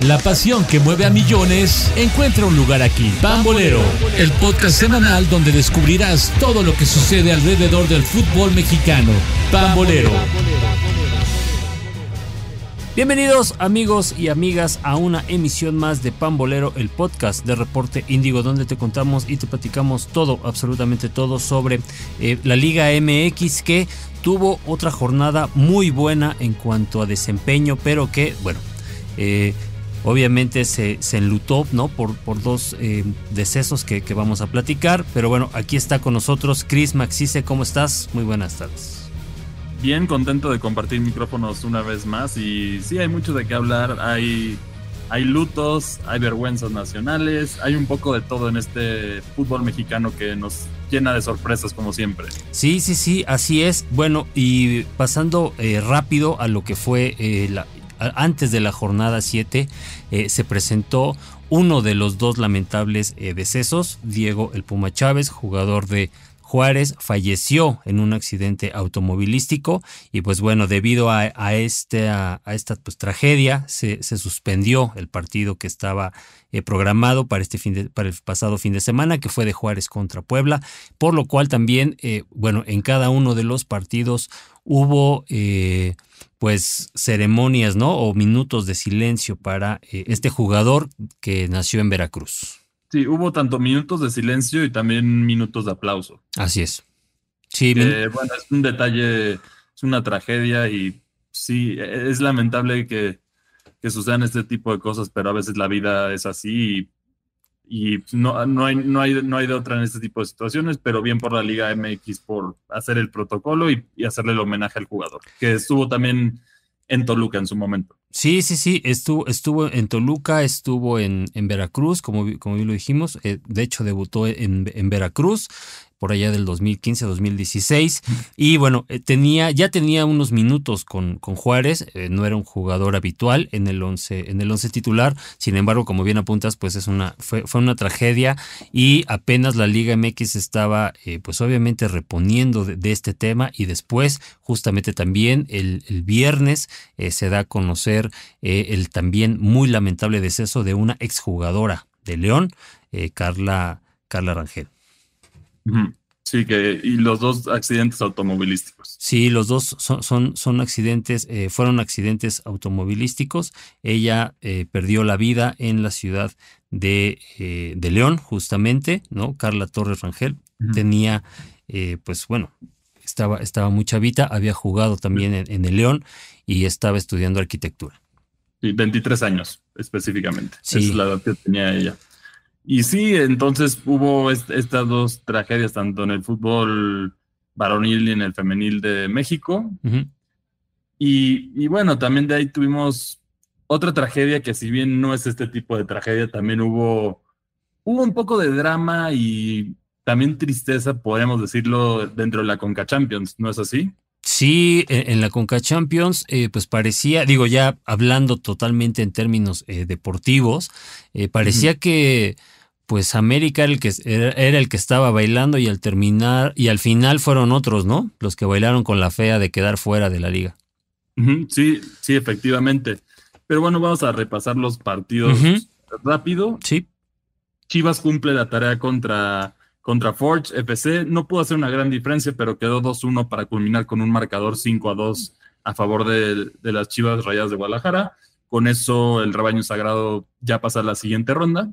La pasión que mueve a millones encuentra un lugar aquí. Pambolero, el podcast semanal donde descubrirás todo lo que sucede alrededor del fútbol mexicano. Pambolero. Bienvenidos amigos y amigas a una emisión más de Pambolero, el podcast de Reporte Índigo, donde te contamos y te platicamos todo, absolutamente todo sobre eh, la Liga MX que tuvo otra jornada muy buena en cuanto a desempeño, pero que, bueno, eh, obviamente se, enlutó ¿no? por, por dos eh, decesos que, que, vamos a platicar. Pero bueno, aquí está con nosotros Chris Maxice. ¿Cómo estás? Muy buenas tardes bien contento de compartir micrófonos una vez más y sí, hay mucho de qué hablar, hay, hay lutos, hay vergüenzas nacionales, hay un poco de todo en este fútbol mexicano que nos llena de sorpresas como siempre. Sí, sí, sí, así es. Bueno, y pasando eh, rápido a lo que fue eh, la, antes de la jornada 7, eh, se presentó uno de los dos lamentables decesos, Diego El Puma Chávez, jugador de Juárez falleció en un accidente automovilístico y pues bueno, debido a, este, a, esta pues, tragedia se, suspendió el partido que estaba eh, programado para, este fin para el pasado fin de semana, que fue de Juárez contra Puebla, por lo cual también, eh, bueno, en cada uno de los partidos hubo eh, pues ceremonias, ¿no? O minutos de silencio para este jugador que nació en Veracruz. Sí, hubo tanto minutos de silencio y también minutos de aplauso. Así es. Sí, bueno, es un detalle, es una tragedia y sí, es lamentable que, sucedan este tipo de cosas, pero a veces la vida es así y, no, no, hay, no, hay, no hay de otra en este tipo de situaciones, pero bien por la Liga MX por hacer el protocolo y, y hacerle el homenaje al jugador, que estuvo también en Toluca en su momento. Sí, sí, sí, estuvo, estuvo en Toluca, estuvo en, en Veracruz, como, como bien lo dijimos, eh, de hecho debutó en, en Veracruz, por allá del 2015-2016. Y bueno, eh, tenía, ya tenía unos minutos con, con Juárez, eh, no era un jugador habitual en el 11, en el once titular. Sin embargo, como bien apuntas, pues es una, fue, fue una tragedia y apenas la Liga MX estaba, eh, pues obviamente reponiendo de, este tema y después, justamente también el, el viernes, se da a conocer el también muy lamentable deceso de una exjugadora de León, Carla, Carla Rangel. Sí, que y los dos accidentes automovilísticos. Sí, los dos son, son, son accidentes, eh, fueron accidentes automovilísticos. Ella eh, perdió la vida en la ciudad de, eh, de, León, justamente, ¿no? Carla Torres Rangel tenía, pues bueno, estaba, estaba muy chavita, había jugado también en, el León y estaba estudiando arquitectura. Sí, 23 años específicamente. Sí. Esa es la edad que tenía ella. Y sí, entonces hubo estas dos tragedias, tanto en el fútbol varonil y en el femenil de México. y, bueno, también de ahí tuvimos otra tragedia que si bien no es este tipo de tragedia, también hubo, hubo un poco de drama y también tristeza, podemos decirlo, dentro de la Conca Champions, ¿no es así? Sí, e, en la Conca Champions, eh, pues parecía, digo ya hablando totalmente en términos eh, deportivos, eh, parecía que pues América era el, que, era el que estaba bailando y al terminar, y al final fueron otros, ¿no? Los que bailaron con la fea de quedar fuera de la liga. Sí, sí, efectivamente. Pero bueno, vamos a repasar los partidos rápido. Sí. Chivas cumple la tarea contra, contra Forge FC. No pudo hacer una gran diferencia, pero quedó 2-1 para culminar con un marcador 5-2 a favor de, las Chivas Rayadas de Guadalajara. Con eso el rebaño sagrado ya pasa a la siguiente ronda.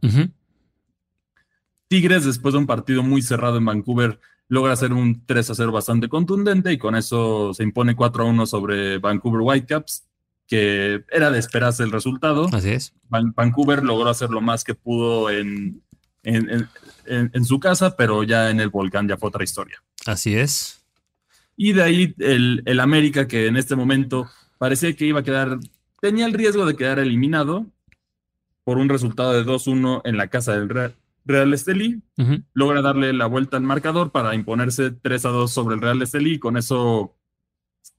Tigres, después de un partido muy cerrado en Vancouver, logra hacer un 3 a 0 bastante contundente y con eso se impone 4 a 1 sobre Vancouver Whitecaps, que era de esperarse el resultado. Así es. Vancouver logró hacer lo más que pudo en, en, su casa, pero ya en el volcán ya fue otra historia. Así es. Y de ahí el, el América, que en este momento parecía que iba a quedar, tenía el riesgo de quedar eliminado por un resultado de 2-1 en la casa del Real, Real Estelí, logra darle la vuelta al marcador para imponerse 3 a 2 sobre el Real Estelí y con eso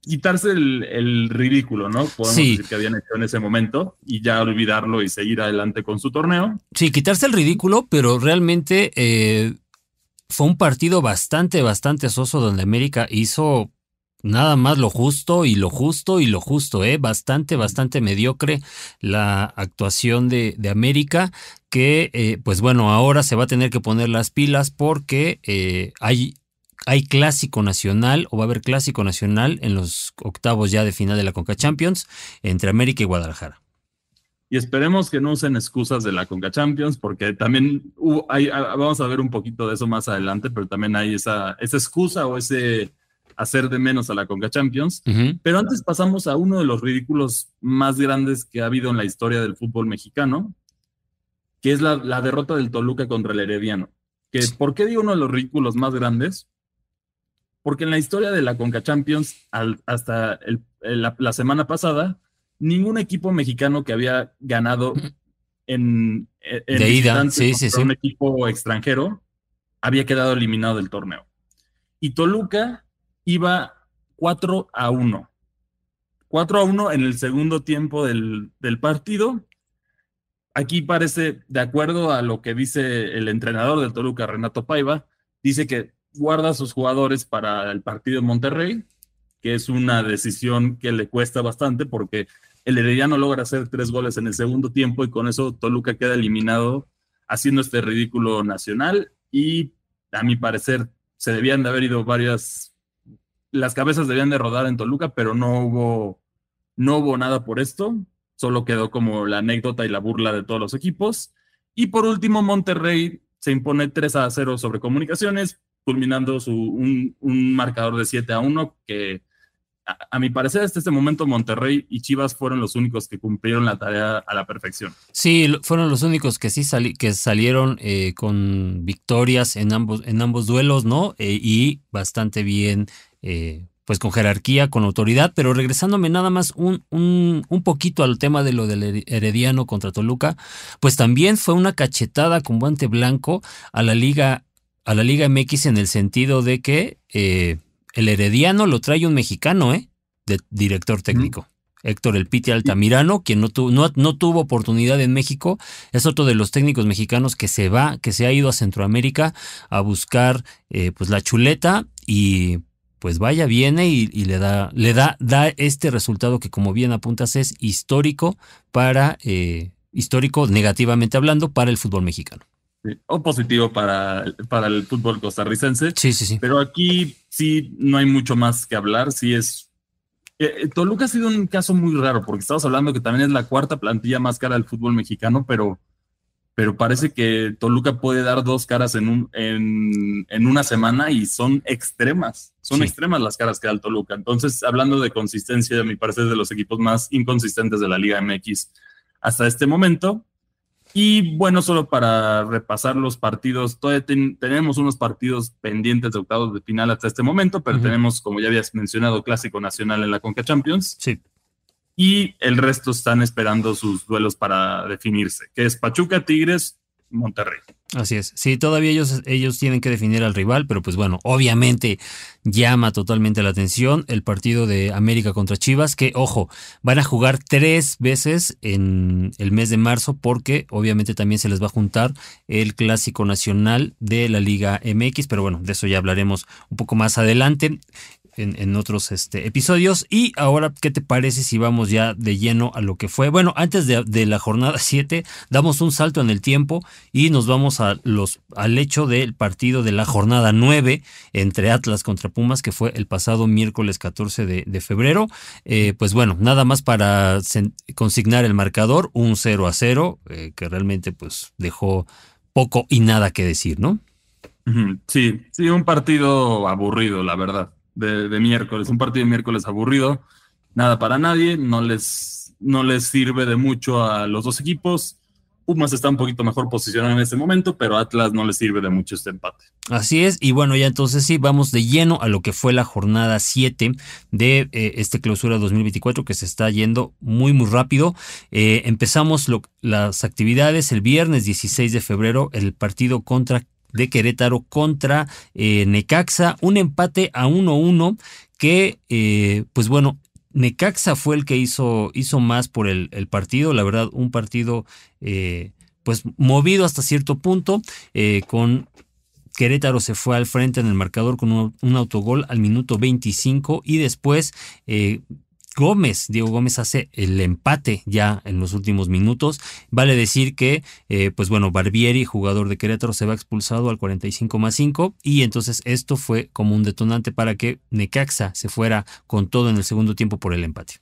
quitarse el, ridículo, ¿no? Podemos decir que habían hecho en ese momento y ya olvidarlo y seguir adelante con su torneo. Sí, quitarse el ridículo, pero realmente eh, fue un partido bastante, bastante soso donde América hizo nada más lo justo y lo justo y lo justo, ¿eh? Bastante, bastante mediocre la actuación de, de América, que eh, pues bueno, ahora se va a tener que poner las pilas porque eh, hay, hay clásico nacional o va a haber clásico nacional en los octavos ya de final de la Conca Champions entre América y Guadalajara. Y esperemos que no usen excusas de la Conca Champions, porque también hay, vamos a ver un poquito de eso más adelante, pero también hay esa, esa excusa o ese hacer de menos a la Conca Champions. Pero antes pasamos a uno de los ridículos más grandes que ha habido en la historia del fútbol mexicano, que es la, derrota del Toluca contra el Herediano. Que, ¿Por qué digo uno de los ridículos más grandes? Porque en la historia de la Conca Champions, hasta la, semana pasada, ningún equipo mexicano que había ganado en, de ida, sí, sí, un equipo extranjero había quedado eliminado del torneo. Y Toluca iba 4 a 1. 4 a 1 en el segundo tiempo del, partido. Aquí parece, de acuerdo a lo que dice el entrenador del Toluca, Renato Paiva, dice que guarda a sus jugadores para el partido en Monterrey, que es una decisión que le cuesta bastante porque el Herediano logra hacer tres goles en el segundo tiempo y con eso Toluca queda eliminado haciendo este ridículo nacional y a mi parecer se debían de haber ido varias las cabezas debían de rodar en Toluca, pero no hubo, no hubo nada por esto. Solo quedó como la anécdota y la burla de todos los equipos. Y por último, Monterrey se impone 3 a 0 sobre comunicaciones, culminando su, un, marcador de 7 a 1 que a, mi parecer, hasta este momento Monterrey y Chivas fueron los únicos que cumplieron la tarea a la perfección. Sí, fueron los únicos que sí que salieron eh, con victorias en ambos, en ambos duelos, ¿no? Eh, y bastante bien eh, pues con jerarquía, con autoridad, pero regresándome nada más un, un, un, poquito al tema de lo del Herediano contra Toluca, pues también fue una cachetada con guante blanco a la Liga, a la Liga MX en el sentido de que eh, el Herediano lo trae un mexicano, ¿eh? De director técnico. Héctor El Piti Altamirano, quien no, no, no, tuvo oportunidad en México, es otro de los técnicos mexicanos que se va, que se ha ido a Centroamérica a buscar eh, pues la chuleta y pues vaya, viene y, le da, le da, da este resultado que como bien apuntas es histórico para, eh, histórico negativamente hablando, para el fútbol mexicano. o positivo para, para el fútbol costarricense. Sí, sí, sí. Pero aquí sí no hay mucho más que hablar. Sí es. Eh, eh, Toluca ha sido un caso muy raro porque estamos hablando que también es la cuarta plantilla más cara del fútbol mexicano, pero pero parece que Toluca puede dar dos caras en, un, en, una semana y son extremas, son extremas las caras que da el Toluca. Entonces, hablando de consistencia, a mi parecer es de los equipos más inconsistentes de la Liga MX hasta este momento. Y bueno, solo para repasar los partidos, todavía tenemos unos partidos pendientes de octavos de final hasta este momento, pero tenemos, como ya habías mencionado, Clásico Nacional en la Conca Champions. Sí y el resto están esperando sus duelos para definirse, que es Pachuca, Tigres, Monterrey. Así es. Sí, todavía ellos, ellos tienen que definir al rival, pero pues bueno, obviamente llama totalmente la atención el partido de América contra Chivas, que ojo, van a jugar tres veces en el mes de marzo porque obviamente también se les va a juntar el clásico nacional de la Liga MX, pero bueno, de eso ya hablaremos un poco más adelante en, otros este, episodios. Y ahora, ¿qué te parece si vamos ya de lleno a lo que fue? Bueno, antes de, la jornada 7, damos un salto en el tiempo y nos vamos a los, al hecho del partido de la jornada 9 entre Atlas contra Pumas, que fue el pasado miércoles 14 de, febrero. Eh, pues bueno, nada más para consignar el marcador, un 0 a 0, eh, que realmente pues dejó poco y nada que decir, ¿no? Sí, sí, un partido aburrido, la verdad de, miércoles, un partido de miércoles aburrido, nada para nadie, no les, no les sirve de mucho a los dos equipos. Pumas está un poquito mejor posicionado en este momento, pero Atlas no le sirve de mucho este empate. Así es, y bueno, ya entonces sí, vamos de lleno a lo que fue la jornada 7 de eh, este clausura 2024 que se está yendo muy, muy rápido. Eh, empezamos las actividades el viernes 16 de febrero, el partido contra de Querétaro contra eh, Necaxa, un empate a 1-1 que, eh, pues bueno, Necaxa fue el que hizo, hizo más por el, partido, la verdad, un partido eh, pues movido hasta cierto punto, con Querétaro se fue al frente en el marcador con un, autogol al minuto 25 y después eh, Gómez, Diego Gómez hace el empate ya en los últimos minutos. Vale decir que, eh, pues bueno, Barbieri, jugador de Querétaro, se va expulsado al 45 más 5 y entonces esto fue como un detonante para que Necaxa se fuera con todo en el segundo tiempo por el empate,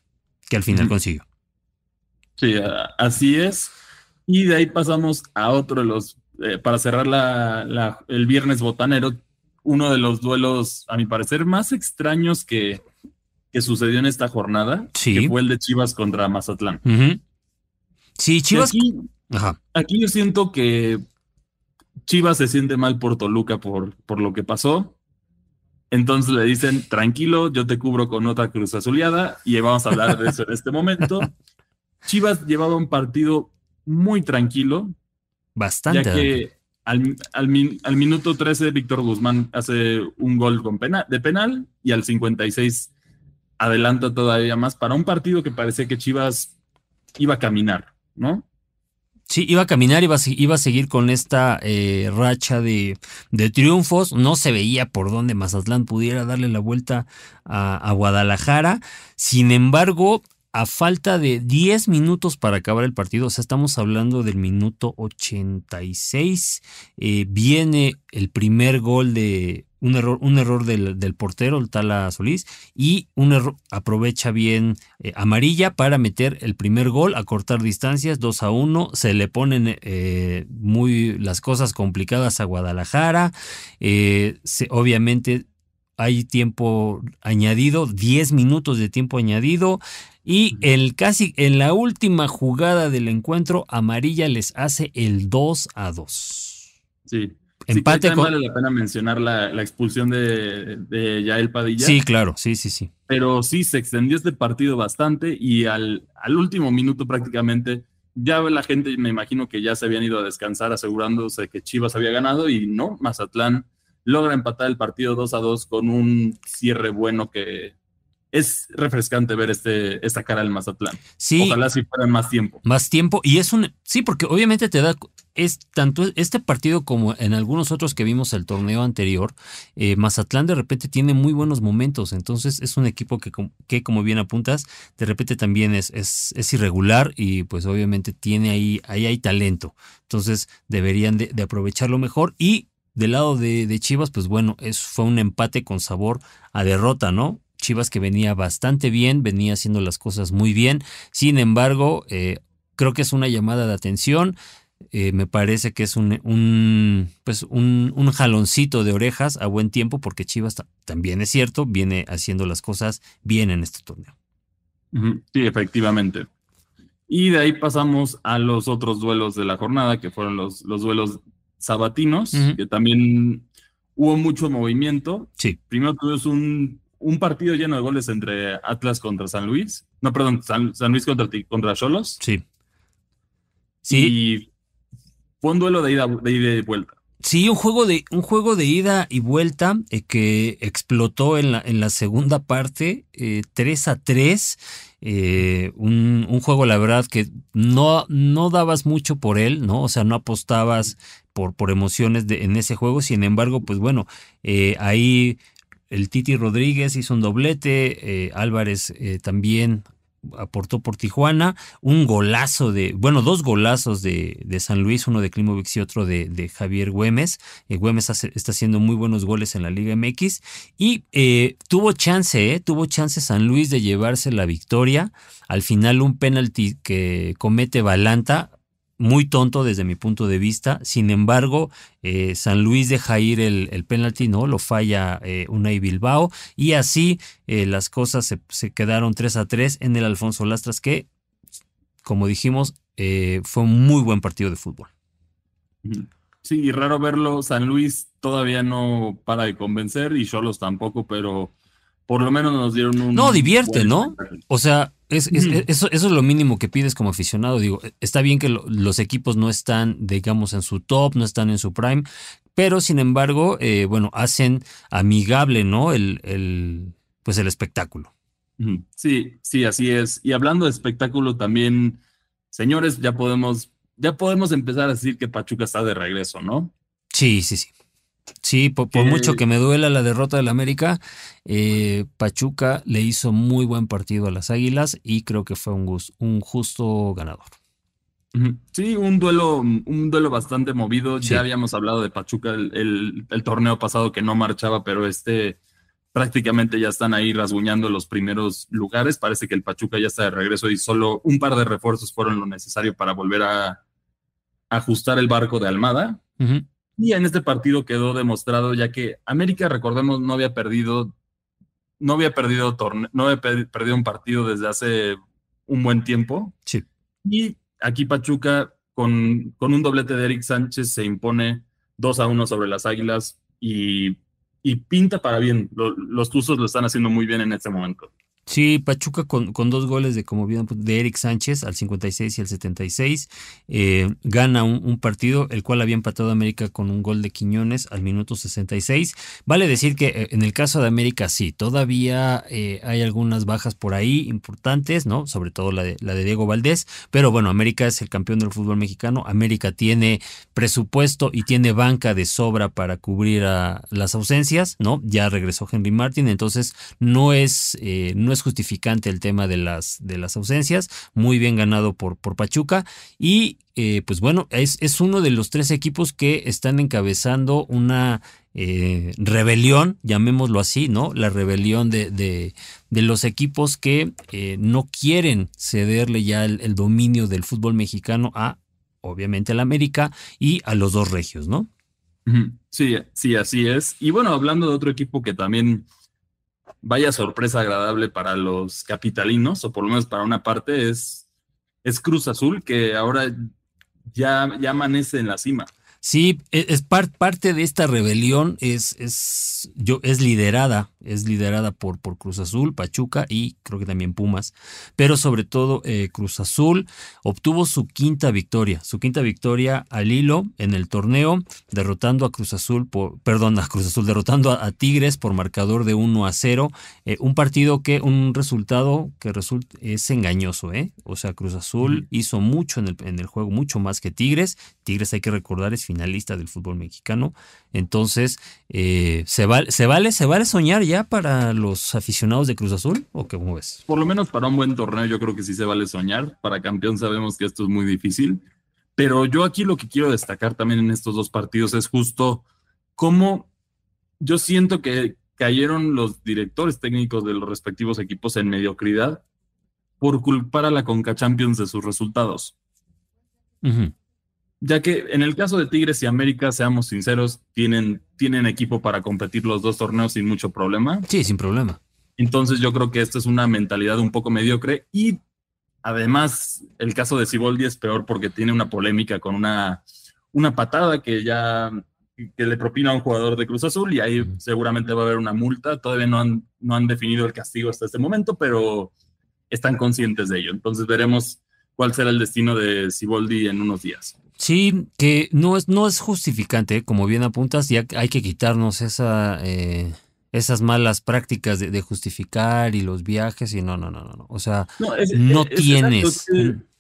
que al final consiguió. Sí, así es. Y de ahí pasamos a otro de los, eh, para cerrar la, el viernes botanero, uno de los duelos, a mi parecer, más extraños que, que sucedió en esta jornada, que fue el de Chivas contra Mazatlán. Sí, Chivas. Aquí, yo siento que Chivas se siente mal por Toluca por, por lo que pasó. Entonces le dicen, tranquilo, yo te cubro con otra cruz azuleada y vamos a hablar de eso en este momento. Chivas llevaba un partido muy tranquilo. Bastante. Ya que al, al, minuto 13 Víctor Guzmán hace un gol con pena, de penal y al 56 adelanta todavía más para un partido que parecía que Chivas iba a caminar, ¿no? Sí, iba a caminar, iba a, iba a seguir con esta eh, racha de, triunfos. No se veía por dónde Mazatlán pudiera darle la vuelta a Guadalajara. Sin embargo, a falta de 10 minutos para acabar el partido, o sea, estamos hablando del minuto 86, eh, viene el primer gol de un error, un error del, portero, el Tala Solís, y un error, aprovecha bien eh, amarilla para meter el primer gol, a cortar distancias, 2 a 1, se le ponen eh, muy las cosas complicadas a Guadalajara, eh, obviamente hay tiempo añadido, 10 minutos de tiempo añadido. Y el casi en la última jugada del encuentro, Amarilla les hace el 2 a 2. Sí. Empate sí, vale la pena mencionar la, expulsión de, de, Yael Padilla. Sí, claro, sí, sí, sí. Pero sí, se extendió este partido bastante y al, al último minuto prácticamente ya la gente, me imagino que ya se habían ido a descansar asegurándose que Chivas había ganado y no, Mazatlán logra empatar el partido 2 a 2 con un cierre bueno que, es refrescante ver este, esta cara del Mazatlán. Sí. Ojalá si fuera más tiempo. Más tiempo. Y es un. Sí, porque obviamente te da. Es tanto este partido como en algunos otros que vimos el torneo anterior. Eh, Mazatlán de repente tiene muy buenos momentos. Entonces es un equipo que, que como bien apuntas, de repente también es, es, irregular y pues obviamente tiene ahí, ahí hay talento. Entonces deberían de, aprovecharlo mejor. Y del lado de, de, Chivas, pues bueno, es, fue un empate con sabor a derrota, ¿no? Chivas que venía bastante bien, venía haciendo las cosas muy bien. Sin embargo, eh, creo que es una llamada de atención. Eh, me parece que es un, pues un, jaloncito de orejas a buen tiempo porque Chivas también es cierto, viene haciendo las cosas bien en este torneo. Sí, efectivamente. Y de ahí pasamos a los otros duelos de la jornada, que fueron los, los duelos sabatinos, que también hubo mucho movimiento. Sí. Primero tuvimos un un partido lleno de goles entre Atlas contra San Luis. No, perdón, San, Luis contra, contra Cholos. Sí. Sí. Y fue un duelo de ida, de ida y vuelta. Sí, un juego de, un juego de ida y vuelta eh, que explotó en la, en la segunda parte, 3 eh, a 3. Eh, un, un, juego, la verdad, que no, no dabas mucho por él, ¿no? O sea, no apostabas por, por emociones de, en ese juego. Sin embargo, pues bueno, ahí el Titi Rodríguez hizo un doblete, eh, Álvarez eh, también aportó por Tijuana, un golazo de, bueno, dos golazos de, de San Luis, uno de Klimovic y otro de, Javier Güemes. Eh, Güemes está haciendo muy buenos goles en la Liga MX y tuvo chance, tuvo chance San Luis de llevarse la victoria. Al final un penalti que comete Balanta muy tonto desde mi punto de vista. Sin embargo, eh, San Luis deja ir el, el penalti, ¿no? Lo falla eh, Unai Bilbao. Y así eh, las cosas se, quedaron 3 a 3 en el Alfonso Lastras, que, como dijimos, fue un muy buen partido de fútbol. Sí, raro verlo. San Luis todavía no para de convencer y Cholos tampoco, pero por lo menos nos dieron un. No, divierte, ¿no? O sea, es, eso, eso, es lo mínimo que pides como aficionado. Digo, está bien que los equipos no están, digamos, en su top, no están en su prime, pero sin embargo, eh, bueno, hacen amigable, ¿no? El, el, pues el espectáculo. Sí, sí, así es. Y hablando de espectáculo también, señores, ya podemos, ya podemos empezar a decir que Pachuca está de regreso, ¿no? Sí, sí, sí. Sí, por, mucho que me duela la derrota del América, eh, Pachuca le hizo muy buen partido a las Águilas y creo que fue un, un justo ganador. Sí, un duelo, un duelo bastante movido. Ya habíamos hablado de Pachuca el, torneo pasado que no marchaba, pero este prácticamente ya están ahí rasguñando los primeros lugares. Parece que el Pachuca ya está de regreso y solo un par de refuerzos fueron lo necesario para volver a, ajustar el barco de Almada. Y en este partido quedó demostrado, ya que América, recordemos, no había perdido, no había perdido no había perdido un partido desde hace un buen tiempo. Sí. Y aquí Pachuca, con, con un doblete de Eric Sánchez, se impone 2 a 1 sobre las Águilas y, pinta para bien. los Tuzos lo están haciendo muy bien en este momento. Sí, Pachuca con, con, dos goles de, como bien, de Eric Sánchez al 56 y al 76, eh, gana un, partido, el cual había empatado América con un gol de Quiñones al minuto 66. Vale decir que eh, en el caso de América sí, todavía eh, hay algunas bajas por ahí importantes, ¿no? Sobre todo la de, la de Diego Valdés, pero bueno, América es el campeón del fútbol mexicano, América tiene presupuesto y tiene banca de sobra para cubrir a las ausencias, ¿no? Ya regresó Henry Martin, entonces no es... no es justificante el tema de las, de las ausencias, muy bien ganado por, por Pachuca y eh, pues bueno, es, es, uno de los tres equipos que están encabezando una eh, rebelión, llamémoslo así, ¿no? La rebelión de, de, los equipos que eh, no quieren cederle ya el, dominio del fútbol mexicano a, obviamente, al América y a los dos regios, ¿no? Sí, sí, así es. Y bueno, hablando de otro equipo que también vaya sorpresa agradable para los capitalinos, o por lo menos para una parte, es, es Cruz Azul, que ahora ya, ya amanece en la cima. Sí, e, es, parte de esta rebelión es, es, yo, es liderada, es liderada por, por Cruz Azul, Pachuca y creo que también Pumas, pero sobre todo eh, Cruz Azul obtuvo su quinta victoria, su quinta victoria al hilo en el torneo, derrotando a Cruz Azul, por, perdón, a Cruz Azul, derrotando a, Tigres por marcador de 1 a 0, eh, un partido que, un resultado que resulta, es engañoso, ¿eh? O sea, Cruz Azul hizo mucho en el, en el juego, mucho más que Tigres, Tigres hay que recordar es finalista del fútbol mexicano. Entonces, eh, ¿se, vale, ¿se, vale, ¿se vale soñar ya para los aficionados de Cruz Azul? ¿O cómo ves? Por lo menos para un buen torneo yo creo que sí se vale soñar. Para campeón sabemos que esto es muy difícil. Pero yo aquí lo que quiero destacar también en estos dos partidos es justo cómo yo siento que cayeron los directores técnicos de los respectivos equipos en mediocridad por culpar a la Conca Champions de sus resultados ya que en el caso de Tigres y América, seamos sinceros, tienen, tienen equipo para competir los dos torneos sin mucho problema. Sí, sin problema. Entonces yo creo que esta es una mentalidad un poco mediocre y además el caso de Siboldi es peor porque tiene una polémica con una, una patada que ya que le propina a un jugador de Cruz Azul y ahí seguramente va a haber una multa. Todavía no han, no han definido el castigo hasta este momento, pero están conscientes de ello. Entonces veremos cuál será el destino de Siboldi en unos días. Sí, que no es, no es justificante, como bien apuntas, ya hay que quitarnos esa, eh, esas malas prácticas de, justificar y los viajes y no, no, no, no. O sea, no, tienes.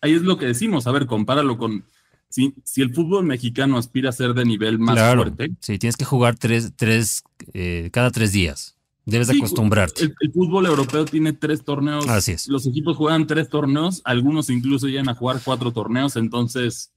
ahí es lo que decimos, a ver, compáralo con. Si, si el fútbol mexicano aspira a ser de nivel más fuerte. Sí, tienes que jugar tres, tres, eh, cada tres días. Debes acostumbrarte. El, fútbol europeo tiene tres torneos. Así es. Los equipos juegan tres torneos, algunos incluso llegan a jugar cuatro torneos, entonces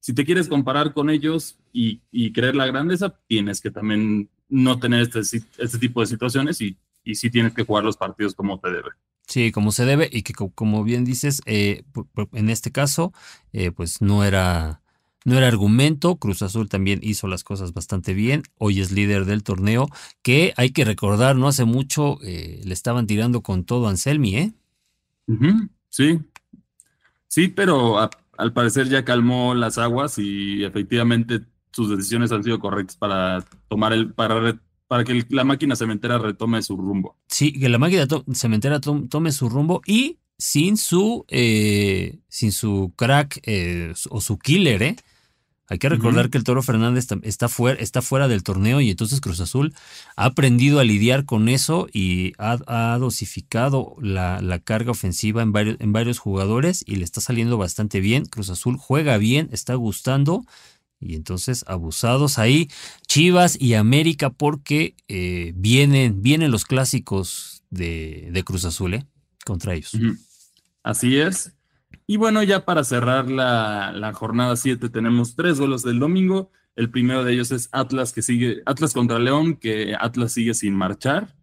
si te quieres comparar con ellos y, creer la grandeza, tienes que también no tener este, este tipo de situaciones y, y sí tienes que jugar los partidos como te debe. Sí, como se debe y que como bien dices, eh, en este caso, eh, pues no era, no era argumento. Cruz Azul también hizo las cosas bastante bien. Hoy es líder del torneo, que hay que recordar, no hace mucho eh, le estaban tirando con todo a Anselmi, ¿eh? Sí, sí, pero a, al parecer ya calmó las aguas y efectivamente sus decisiones han sido correctas para tomar el para para que la máquina cementera retome su rumbo. Sí, que la máquina cementera tome su rumbo y sin su eh, sin su crack eh, o su killer, ¿eh? Hay que recordar que el Toro Fernández está fuera, está fuera del torneo y entonces Cruz Azul ha aprendido a lidiar con eso y ha, dosificado la, carga ofensiva en varios, en varios jugadores y le está saliendo bastante bien. Cruz Azul juega bien, está gustando Y entonces abusados ahí Chivas y América porque eh, vienen, vienen los clásicos de, de Cruz Azul ¿eh? contra ellos. Así es. Y bueno, ya para cerrar la, la jornada 7 tenemos tres goles del domingo. El primero de ellos es Atlas que sigue, Atlas contra León, que Atlas sigue sin marchar.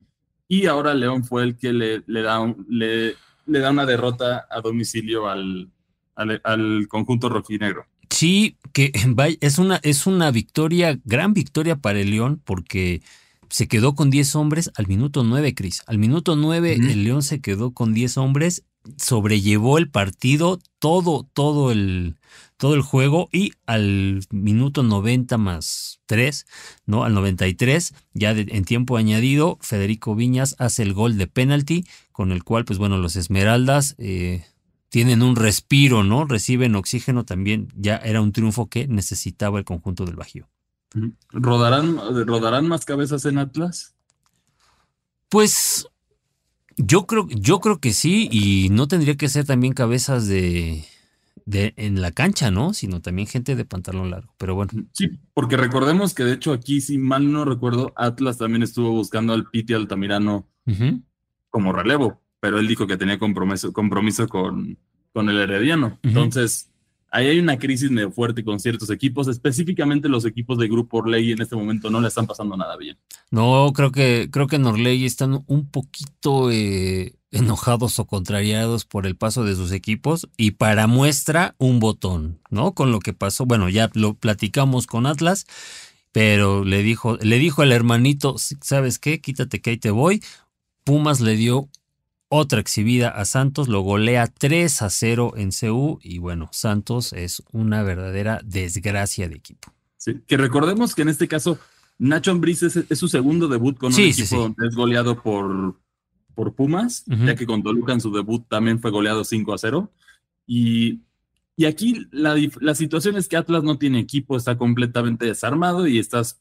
Y ahora León fue el que le, le da, le, le da una derrota a domicilio al, al, al conjunto rojinegro. Sí, que es una, es una victoria, gran victoria para el León, porque se quedó con 10 hombres al minuto 9, Cris. Al minuto 9 el León se quedó con 10 hombres, sobrellevó el partido, todo, todo el, todo el juego y al minuto 90 más 3, ¿no? Al 93, ya en tiempo añadido, Federico Viñas hace el gol de penalti, con el cual, pues bueno, los Esmeraldas... Eh, tienen un respiro, ¿no? Reciben oxígeno también. Ya era un triunfo que necesitaba el conjunto del Bajío. ¿Rodarán, ¿Rodarán más cabezas en Atlas? Pues yo creo, yo creo que sí, y no tendría que ser también cabezas de, de en la cancha, ¿no? Sino también gente de pantalón largo. Pero bueno. Sí, porque recordemos que de hecho aquí, si mal no recuerdo, Atlas también estuvo buscando al Piti Altamirano como relevo pero él dijo que tenía compromiso, compromiso con, con el Herediano. Entonces, ahí hay una crisis medio fuerte con ciertos equipos, específicamente los equipos de Grupo Orley en este momento no le están pasando nada bien. No, creo que, creo que en Orley están un poquito eh, enojados o contrariados por el paso de sus equipos y para muestra un botón, ¿no? Con lo que pasó, bueno, ya lo platicamos con Atlas. Pero le dijo, le dijo al hermanito, ¿sabes qué? Quítate que ahí te voy. Pumas le dio otra exhibida a Santos, lo golea 3 a 0 en CU y bueno, Santos es una verdadera desgracia de equipo. Sí, que recordemos que en este caso Nacho Ambriz es, su segundo debut con un equipo donde es goleado por, por Pumas, ya que con Toluca en su debut también fue goleado 5 a 0. Y, y aquí la, la, situación es que Atlas no tiene equipo, está completamente desarmado y estás,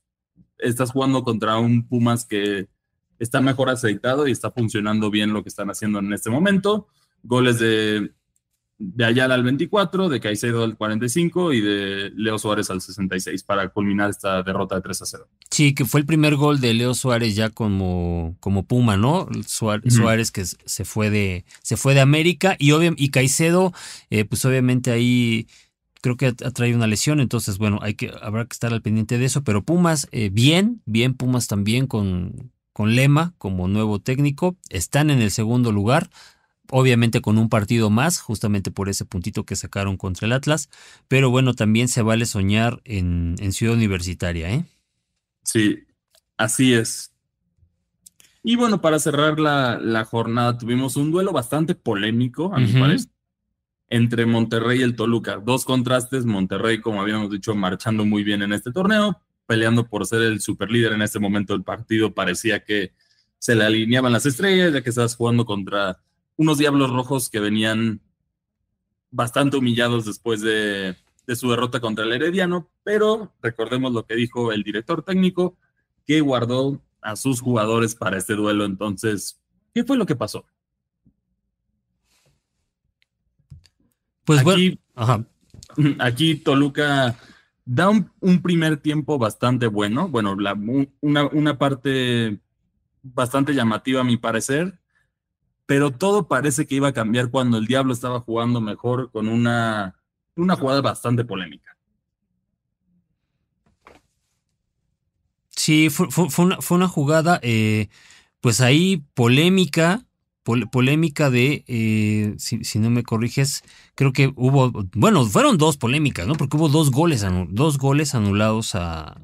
estás jugando contra un Pumas que está mejor aceitado y está funcionando bien lo que están haciendo en este momento. Goles de, de Ayala al 24, de Caicedo al 45 y de Leo Suárez al 66 para culminar esta derrota de 3 a 0. Sí, que fue el primer gol de Leo Suárez ya como, como Puma, ¿no? Suárez, que se fue de, se fue de América y, y Caicedo, eh, pues obviamente ahí creo que ha, traído una lesión, entonces bueno, hay que, habrá que estar al pendiente de eso, pero Pumas, eh, bien, bien Pumas también con, con Lema como nuevo técnico. Están en el segundo lugar, obviamente con un partido más, justamente por ese puntito que sacaron contra el Atlas. Pero bueno, también se vale soñar en, Ciudad Universitaria, ¿eh? Sí, así es. Y bueno, para cerrar la, jornada, tuvimos un duelo bastante polémico, a mi parecer, entre Monterrey y el Toluca. Dos contrastes, Monterrey, como habíamos dicho, marchando muy bien en este torneo, peleando por ser el superlíder en este momento del partido. Parecía que se le alineaban las estrellas, ya que estabas jugando contra unos Diablos Rojos que venían bastante humillados después de, su derrota contra el Herediano, pero recordemos lo que dijo el director técnico, que guardó a sus jugadores para este duelo. Entonces, ¿qué fue lo que pasó? Pues bueno, aquí Toluca da un, primer tiempo bastante bueno. Bueno, una, una parte bastante llamativa a mi parecer, pero todo parece que iba a cambiar cuando el Diablo estaba jugando mejor con una, una jugada bastante polémica. Sí, fue, fue, una, fue una, jugada, eh, pues ahí polémica, polémica de, eh, si, no me corriges, creo que hubo, bueno, fueron dos polémicas, ¿no? Porque hubo dos goles, dos goles anulados a,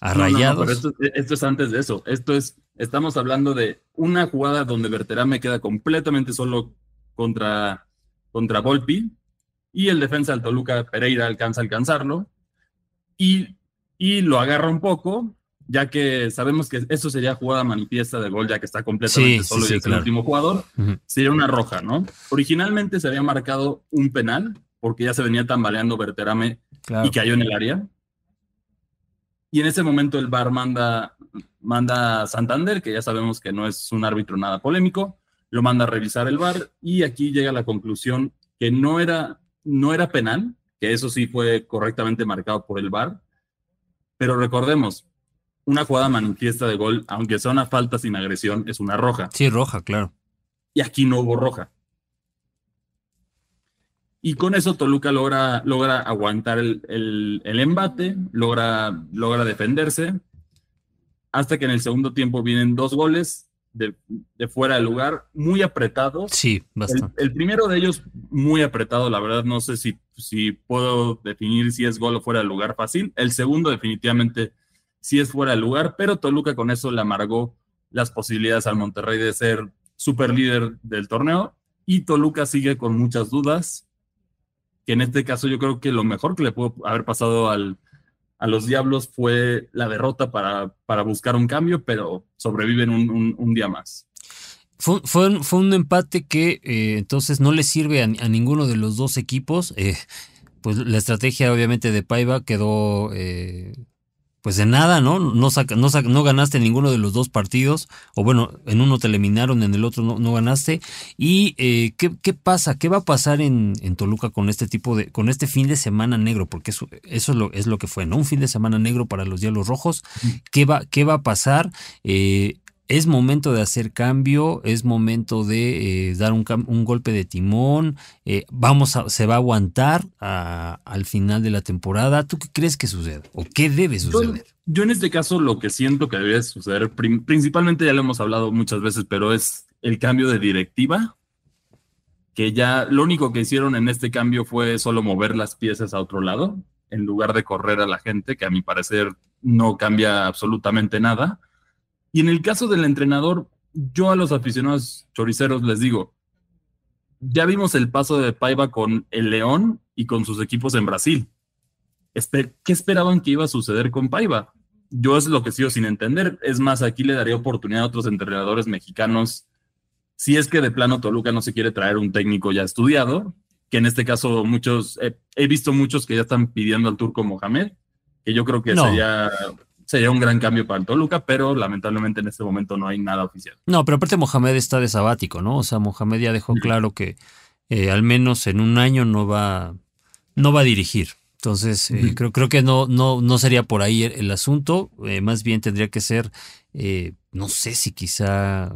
a Rayados. pero esto, es antes de eso. Esto es, estamos hablando de una jugada donde Berterame queda completamente solo contra, contra Volpi y el defensa del Toluca Pereira alcanza a alcanzarlo y, y lo agarra un poco ya que sabemos que eso sería jugada manifiesta de gol, ya que está completamente solo y es el último jugador, sería una roja, ¿no? Originalmente se había marcado un penal, porque ya se venía tambaleando Berterame y cayó en el área. Y en ese momento el VAR manda, manda a Santander, que ya sabemos que no es un árbitro nada polémico, lo manda a revisar el VAR y aquí llega la conclusión que no era, no era penal, que eso sí fue correctamente marcado por el VAR. Pero recordemos, una jugada manifiesta de gol, aunque sea una falta sin agresión, es una roja. Sí, roja, claro. Y aquí no hubo roja. Y con eso Toluca logra, logra aguantar el, embate, logra, logra defenderse, hasta que en el segundo tiempo vienen dos goles de, fuera de lugar, muy apretados. Sí, bastante. El, primero de ellos muy apretado, la verdad no sé si, si puedo definir si es gol o fuera de lugar fácil. El segundo definitivamente sí es fuera de lugar, pero Toluca con eso le amargó las posibilidades al Monterrey de ser super líder del torneo y Toluca sigue con muchas dudas que en este caso yo creo que lo mejor que le pudo haber pasado al, a los Diablos fue la derrota para, para buscar un cambio, pero sobreviven un, día más. Fue, fue, un empate que eh, entonces no le sirve a, ninguno de los dos equipos. Eh, pues la estrategia obviamente de Paiva quedó eh, pues de nada, ¿no? No, no, no, ganaste ninguno de los dos partidos, o bueno, en uno te eliminaron, en el otro no, ganaste. ¿Y eh, ¿qué, pasa? ¿Qué va a pasar en, Toluca con este tipo de, con este fin de semana negro? Porque eso, eso es, lo, es lo que fue, ¿no? Un fin de semana negro para los Diablos Rojos. ¿Qué va, qué va a pasar? Eh, es momento de hacer cambio, es momento de eh, dar un, golpe de timón, eh, vamos a, se va a aguantar al final de la temporada. ¿Tú qué crees que sucede o qué debe suceder? Yo, en este caso lo que siento que debe suceder, principalmente ya lo hemos hablado muchas veces, pero es el cambio de directiva, que ya lo único que hicieron en este cambio fue solo mover las piezas a otro lado, en lugar de correr a la gente, que a mi parecer no cambia absolutamente nada y en el caso del entrenador, yo a los aficionados choriceros les digo, ya vimos el paso de Paiva con el León y con sus equipos en Brasil. ¿Qué esperaban que iba a suceder con Paiva? Yo es lo que sigo sin entender. Es más, aquí le daría oportunidad a otros entrenadores mexicanos, si es que de plano Toluca no se quiere traer un técnico ya estudiado, que en este caso muchos, he visto muchos que ya están pidiendo al turco Mohamed, que yo creo que sería sería un gran cambio para el Toluca, pero lamentablemente en este momento no hay nada oficial. No, pero aparte Mohamed está de sabático, ¿no? O sea, Mohamed ya dejó claro que eh, al menos en un año no va, no va a dirigir. Entonces, eh, creo, creo que no, no, no sería por ahí el, asunto. Eh, más bien tendría que ser, no sé si quizá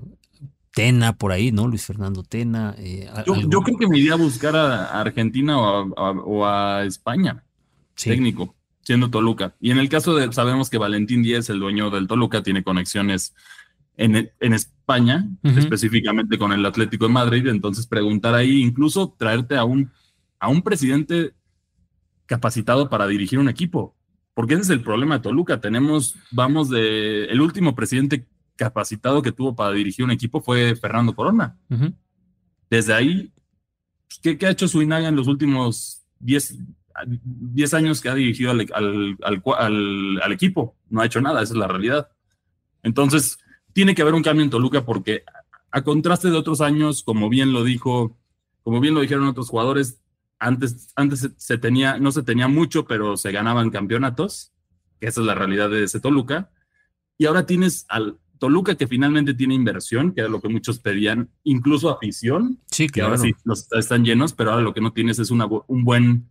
Tena por ahí, ¿no? Luis Fernando Tena. Yo, creo que me iría a buscar a, Argentina o a, España, técnico siendo Toluca. Y en el caso de, sabemos que Valentín Díez, el dueño del Toluca, tiene conexiones en, en España, específicamente con el Atlético de Madrid, entonces preguntar ahí, incluso traerte a un, a un presidente capacitado para dirigir un equipo, porque ese es el problema de Toluca. Tenemos, vamos de, el último presidente capacitado que tuvo para dirigir un equipo fue Fernando Corona. Desde ahí, pues, ¿qué, ¿qué, ha hecho Suinaga en los últimos 10, 10 años que ha dirigido al, al, equipo, no ha hecho nada, esa es la realidad. Entonces, tiene que haber un cambio en Toluca porque a contraste de otros años, como bien lo dijo, como bien lo dijeron otros jugadores, antes, antes se tenía, no se tenía mucho, pero se ganaban campeonatos, que esa es la realidad de ese Toluca. Y ahora tienes al Toluca que finalmente tiene inversión, que era lo que muchos pedían, incluso afición, sí, que ahora sí los están llenos, pero ahora lo que no tienes es una, un buen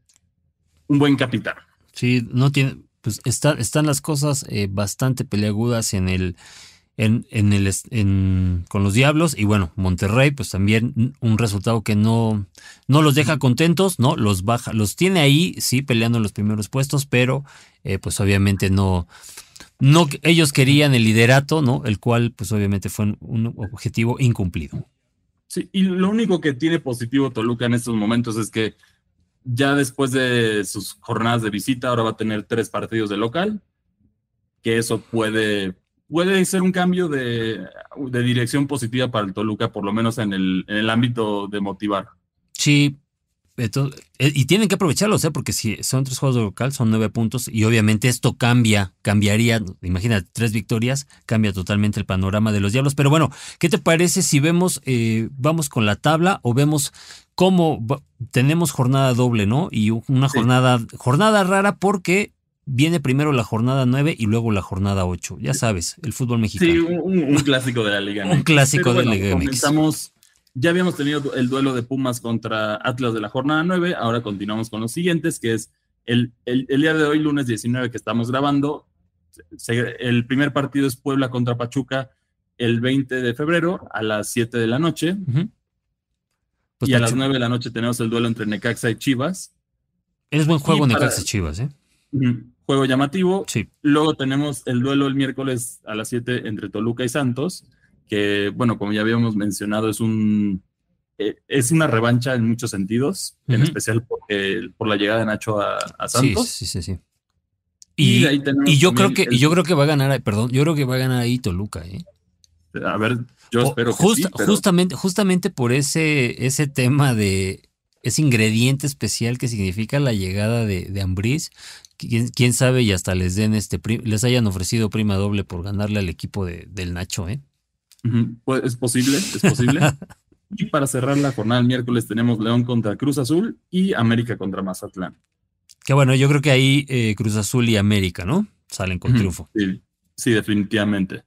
un buen capitán. Sí, no tiene, pues está, están las cosas eh, bastante peleagudas en el, en, en el, en, con los Diablos y bueno, Monterrey, pues también un resultado que no, no los deja contentos, ¿no? Los baja, los tiene ahí, sí, peleando en los primeros puestos, pero eh, pues obviamente no, no, ellos querían el liderato, ¿no? El cual pues obviamente fue un objetivo incumplido. Sí, y lo único que tiene positivo Toluca en estos momentos es que ya después de sus jornadas de visita, ahora va a tener tres partidos de local, que eso puede, puede ser un cambio de, dirección positiva para el Toluca, por lo menos en el, en el ámbito de motivar. Sí, eh, y tienen que aprovecharlos, ¿eh? porque si son tres juegos de local, son nueve puntos, y obviamente esto cambia, cambiaría, imagínate, tres victorias, cambia totalmente el panorama de los diablos. Pero bueno, ¿qué te parece si vemos, eh, vamos con la tabla o vemos cómo tenemos jornada doble, ¿no? Y una jornada, jornada rara porque viene primero la jornada nueve y luego la jornada ocho. Ya sabes, el fútbol mexicano. Sí, un, clásico de la Liga un clásico de la Liga Comenzamos Ya habíamos tenido el duelo de Pumas contra Atlas de la jornada 9, ahora continuamos con los siguientes, que es el, el, día de hoy, lunes 19, que estamos grabando. el primer partido es Puebla contra Pachuca el 20 de febrero a las 7 de la noche. Pues y a las 9 de la noche tenemos el duelo entre Necaxa y Chivas. Es buen juego Necaxa y Chivas, ¿eh? Juego llamativo. Sí. Luego tenemos el duelo el miércoles a las 7 entre Toluca y Santos, que, bueno, como ya habíamos mencionado, es un eh, es una revancha en muchos sentidos, en especial por la llegada de Nacho a, Santos. Sí, sí, sí. Y, y, yo creo que, y yo creo que va a ganar, perdón, yo creo que va a ganar ahí Toluca, ¿eh? A ver, yo espero que sí, justamente, justamente por ese, ese tema de ese ingrediente especial que significa la llegada de, de Ambriz, quién, sabe y hasta les den este les hayan ofrecido prima doble por ganarle al equipo de, del Nacho, ¿eh? Pues es posible, es posible. y para cerrar la jornada el miércoles tenemos León contra Cruz Azul y América contra Mazatlán. Que bueno, yo creo que ahí eh, Cruz Azul y América, ¿no? Salen con triunfo. Sí, sí, definitivamente.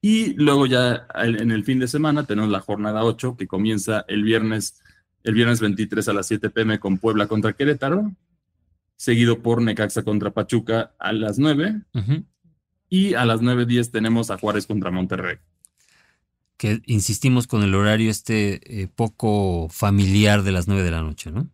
Y luego ya en el fin de semana tenemos la jornada 8 que comienza el viernes, el viernes 23 a las 7 pm con Puebla contra Querétaro, seguido por Necaxa contra Pachuca a las 9 y a las 9.10 tenemos a Juárez contra Monterrey. Que insistimos con el horario este eh, poco familiar de las 9 de la noche, ¿no?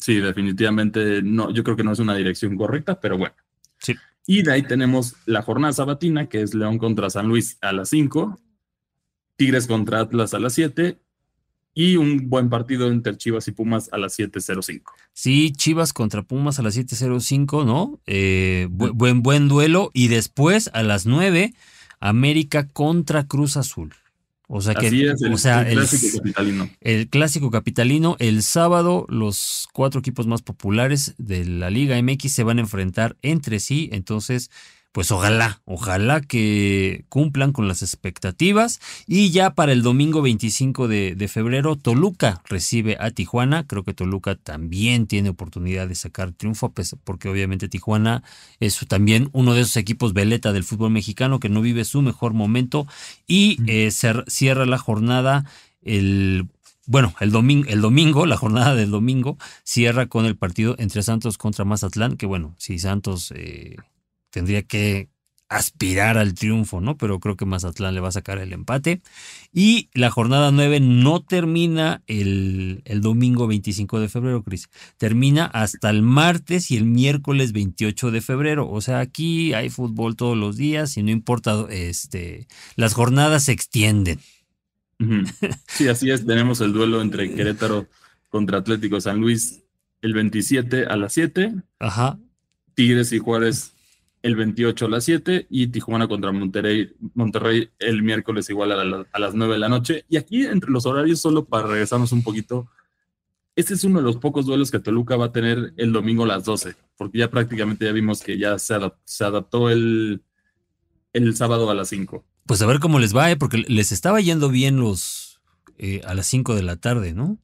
Sí, definitivamente no, yo creo que no es una dirección correcta, pero bueno. Sí. Y de ahí tenemos la jornada sabatina, que es León contra San Luis a las 5, Tigres contra Atlas a las 7 y un buen partido entre Chivas y Pumas a las 7.05. Sí, Chivas contra Pumas a las 7.05, ¿no? Eh, buen, buen duelo. Y después a las 9, América contra Cruz Azul. O sea que el, clásico capitalino. El clásico capitalino, el sábado, los cuatro equipos más populares de la Liga MX se van a enfrentar entre sí. Entonces, pues ojalá, ojalá que cumplan con las expectativas. Y ya para el domingo 25 de, febrero, Toluca recibe a Tijuana. Creo que Toluca también tiene oportunidad de sacar triunfo, pues, porque obviamente Tijuana es también uno de esos equipos veleta del fútbol mexicano que no vive su mejor momento. Y eh, cierra la jornada el bueno, el domingo, el domingo, la jornada del domingo, cierra con el partido entre Santos contra Mazatlán, que bueno, si Santos eh, tendría que aspirar al triunfo, ¿no? Pero creo que Mazatlán le va a sacar el empate. Y la jornada 9 no termina el, el domingo 25 de febrero, Cris. Termina hasta el martes y el miércoles 28 de febrero. O sea, aquí hay fútbol todos los días y no importa, este, las jornadas se extienden. Sí, así es. Tenemos el duelo entre Querétaro contra Atlético San Luis el 27 a las 7. Ajá. Tigres y Juárez el 28 a las 7 y Tijuana contra Monterrey, Monterrey el miércoles igual a, las 9 de la noche. Y aquí entre los horarios, solo para regresarnos un poquito, este es uno de los pocos duelos que Toluca va a tener el domingo a las 12, porque ya prácticamente ya vimos que ya se, adaptó el, el sábado a las 5. Pues a ver cómo les va, ¿eh? porque les estaba yendo bien los eh, a las 5 de la tarde, ¿no?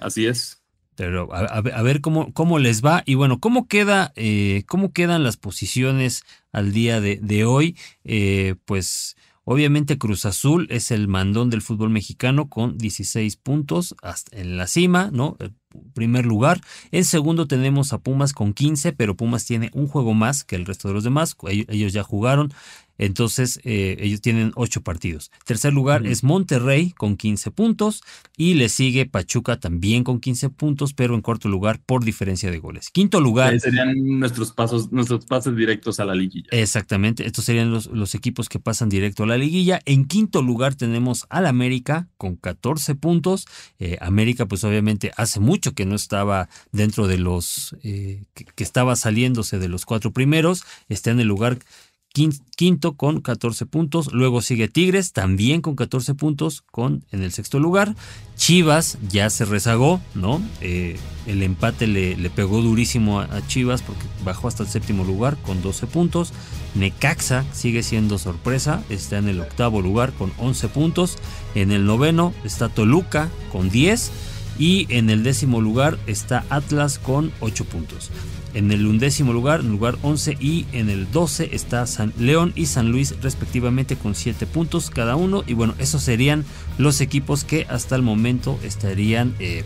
así es. Pero a, ver cómo, cómo les va. Y bueno, ¿cómo, queda, eh, cómo quedan las posiciones al día de, hoy? Eh, pues obviamente Cruz Azul es el mandón del fútbol mexicano con 16 puntos en la cima, ¿no? El primer lugar. En segundo tenemos a Pumas con 15, pero Pumas tiene un juego más que el resto de los demás. Ellos ya jugaron. Entonces, eh, ellos tienen ocho partidos. Tercer lugar es Monterrey con 15 puntos y le sigue Pachuca también con 15 puntos, pero en cuarto lugar por diferencia de goles. Quinto lugar. serían nuestros pasos, nuestros pasos directos a la liguilla. Exactamente, estos serían los, los equipos que pasan directo a la liguilla. En quinto lugar tenemos al América con 14 puntos. Eh, América, pues obviamente hace mucho que no estaba dentro de los eh, que, que estaba saliéndose de los cuatro primeros. Está en el lugar quinto con 14 puntos. Luego sigue Tigres también con 14 puntos con, en el sexto lugar. Chivas ya se rezagó, ¿no? Eh, el empate le, le, pegó durísimo a, Chivas porque bajó hasta el séptimo lugar con 12 puntos. Necaxa sigue siendo sorpresa, está en el octavo lugar con 11 puntos. En el noveno está Toluca con 10. Y en el décimo lugar está Atlas con 8 puntos. En el undécimo lugar, en lugar 11 y en el 12 está San León y San Luis respectivamente con 7 puntos cada uno. Y bueno, esos serían los equipos que hasta el momento estarían eh,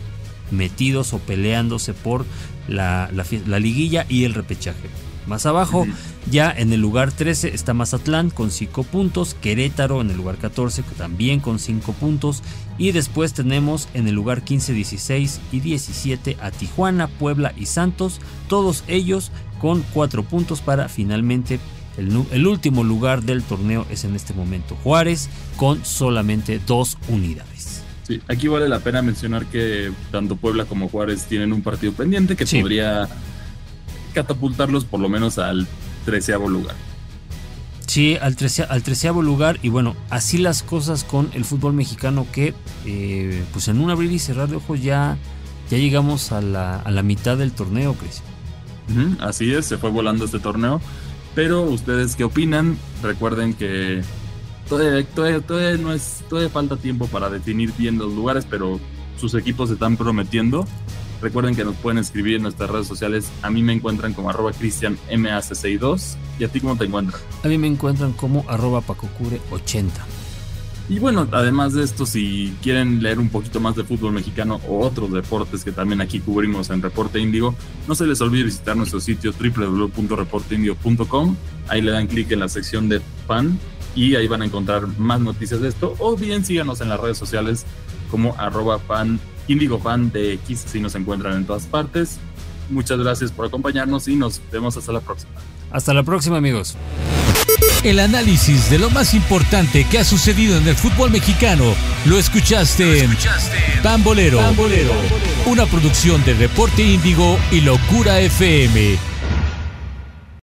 metidos o peleándose por la, liguilla y el repechaje. Más abajo, ya en el lugar 13 está Mazatlán con 5 puntos, Querétaro en el lugar 14 también con 5 puntos y después tenemos en el lugar 15, 16 y 17 a Tijuana, Puebla y Santos, todos ellos con 4 puntos para finalmente el, el, último lugar del torneo es en este momento Juárez con solamente 2 unidades. Sí, aquí vale la pena mencionar que tanto Puebla como Juárez tienen un partido pendiente que podría catapultarlos por lo menos al treceavo lugar. Sí, al, treceavo lugar y bueno, así las cosas con el fútbol mexicano que eh, pues en un abrir y cerrar de ojos ya, ya llegamos a la, a la mitad del torneo, Cris. así es, se fue volando este torneo. Pero ustedes qué opinan? Recuerden que todavía, todavía, no es, todavía falta tiempo para definir bien los lugares, pero sus equipos se están prometiendo. Recuerden que nos pueden escribir en nuestras redes sociales. A mí me encuentran como arroba cristianmac62. ¿Y a ti cómo te encuentran? A mí me encuentran como arroba pacocure80. Y bueno, además de esto, si quieren leer un poquito más de fútbol mexicano o otros deportes que también aquí cubrimos en Reporte Índigo, no se les olvide visitar nuestro sitio www.reporteindigo.com. Ahí le dan clic en la sección de fan y ahí van a encontrar más noticias de esto. O bien síganos en las redes sociales como arroba fan Indigo Fan de X, si nos encuentran en todas partes. Muchas gracias por acompañarnos y nos vemos hasta la próxima. Hasta la próxima, amigos. El análisis de lo más importante que ha sucedido en el fútbol mexicano lo escuchaste, en Pambolero, una producción de Reporte Índigo y Locura FM.